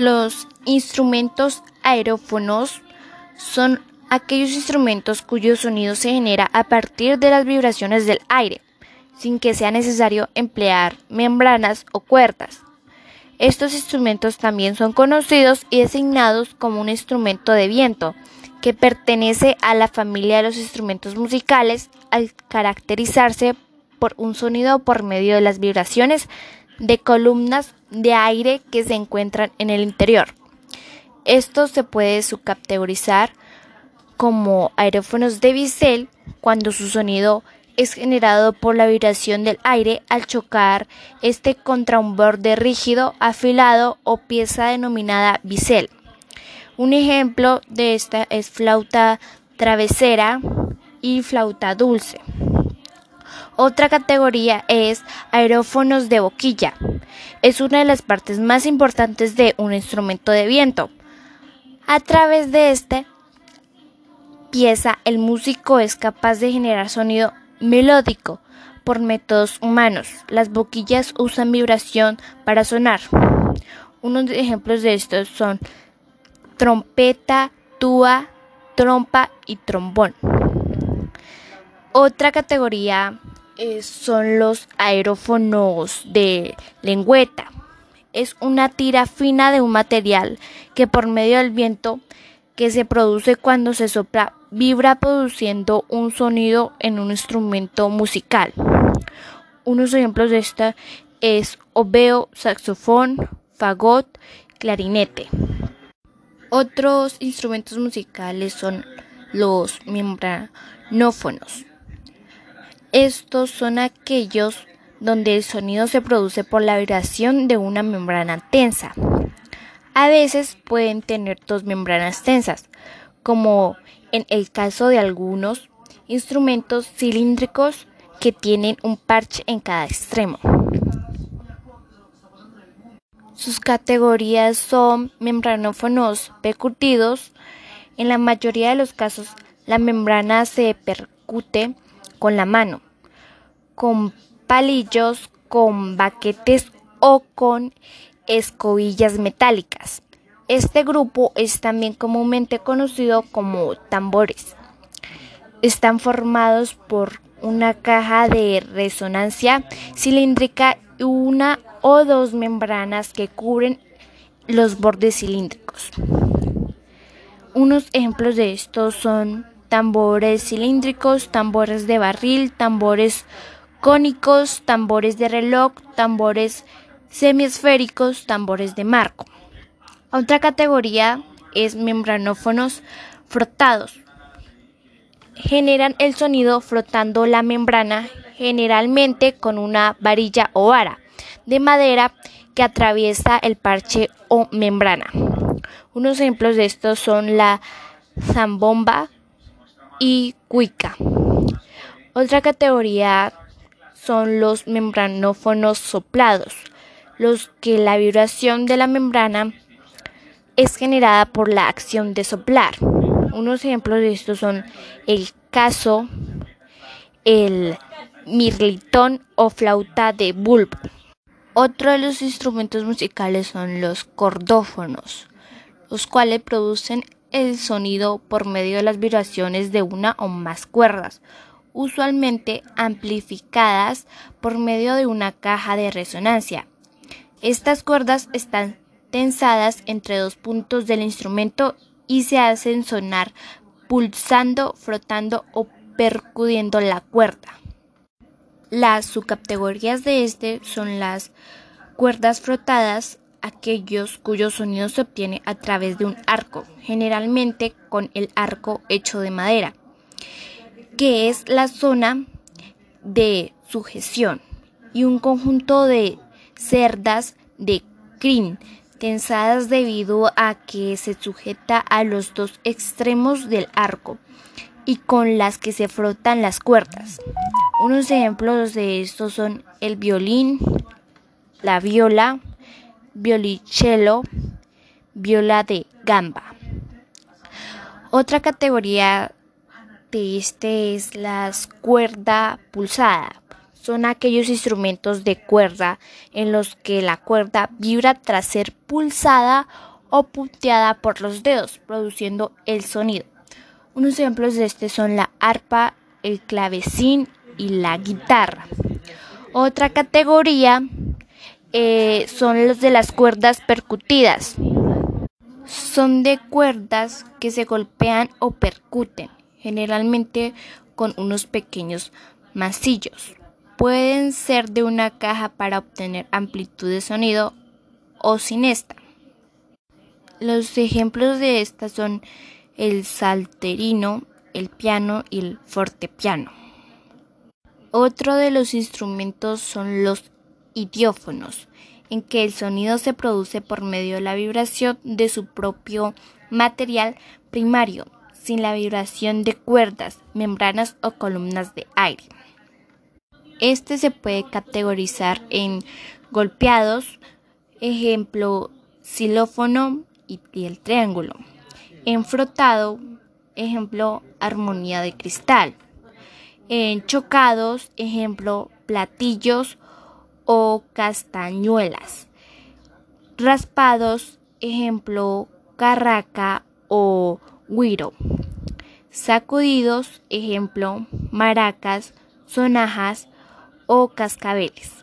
Los instrumentos aerófonos son aquellos instrumentos cuyo sonido se genera a partir de las vibraciones del aire, sin que sea necesario emplear membranas o cuerdas. Estos instrumentos también son conocidos y designados como un instrumento de viento, que pertenece a la familia de los instrumentos musicales al caracterizarse por un sonido por medio de las vibraciones de columnas de aire que se encuentran en el interior. Esto se puede subcategorizar como aerófonos de bisel cuando su sonido es generado por la vibración del aire al chocar este contra un borde rígido, afilado o pieza denominada bisel. Un ejemplo de esta es flauta travesera y flauta dulce. Otra categoría es aerófonos de boquilla. Es una de las partes más importantes de un instrumento de viento. A través de esta pieza el músico es capaz de generar sonido melódico por métodos humanos. Las boquillas usan vibración para sonar. Unos ejemplos de estos son trompeta, túa, trompa y trombón. Otra categoría eh, son los aerófonos de lengüeta. Es una tira fina de un material que por medio del viento que se produce cuando se sopla vibra produciendo un sonido en un instrumento musical. Unos ejemplos de esta es obeo, saxofón, fagot, clarinete. Otros instrumentos musicales son los membranófonos. Estos son aquellos donde el sonido se produce por la vibración de una membrana tensa. A veces pueden tener dos membranas tensas, como en el caso de algunos instrumentos cilíndricos que tienen un parche en cada extremo. Sus categorías son membranófonos percutidos. En la mayoría de los casos, la membrana se percute con la mano, con palillos, con baquetes o con escobillas metálicas. Este grupo es también comúnmente conocido como tambores. Están formados por una caja de resonancia cilíndrica y una o dos membranas que cubren los bordes cilíndricos. Unos ejemplos de estos son tambores cilíndricos, tambores de barril, tambores cónicos, tambores de reloj, tambores semiesféricos, tambores de marco. Otra categoría es membranófonos frotados. Generan el sonido frotando la membrana generalmente con una varilla o vara de madera que atraviesa el parche o membrana. Unos ejemplos de estos son la zambomba y cuica. Otra categoría son los membranófonos soplados, los que la vibración de la membrana es generada por la acción de soplar. Unos ejemplos de estos son el caso, el mirlitón o flauta de bulbo. Otro de los instrumentos musicales son los cordófonos, los cuales producen el sonido por medio de las vibraciones de una o más cuerdas, usualmente amplificadas por medio de una caja de resonancia. Estas cuerdas están tensadas entre dos puntos del instrumento y se hacen sonar pulsando, frotando o percudiendo la cuerda. Las subcategorías de este son las cuerdas frotadas, aquellos cuyo sonido se obtiene a través de un arco, generalmente con el arco hecho de madera, que es la zona de sujeción, y un conjunto de cerdas de crin tensadas debido a que se sujeta a los dos extremos del arco y con las que se frotan las cuerdas. Unos ejemplos de estos son el violín, la viola, violicello, viola de gamba. Otra categoría de este es la cuerda pulsada. Son aquellos instrumentos de cuerda en los que la cuerda vibra tras ser pulsada o punteada por los dedos, produciendo el sonido. Unos ejemplos de este son la arpa, el clavecín y la guitarra. Otra categoría eh, son los de las cuerdas percutidas. Son de cuerdas que se golpean o percuten, generalmente con unos pequeños masillos. Pueden ser de una caja para obtener amplitud de sonido o sin esta. Los ejemplos de estas son el salterino, el piano y el fortepiano. Otro de los instrumentos son los idiófonos, en que el sonido se produce por medio de la vibración de su propio material primario, sin la vibración de cuerdas, membranas o columnas de aire. Este se puede categorizar en golpeados, ejemplo, xilófono y, el triángulo. En frotado, ejemplo, armonía de cristal en chocados, ejemplo, platillos o castañuelas. Raspados, ejemplo, carraca o guiro. Sacudidos, ejemplo, maracas, sonajas o cascabeles.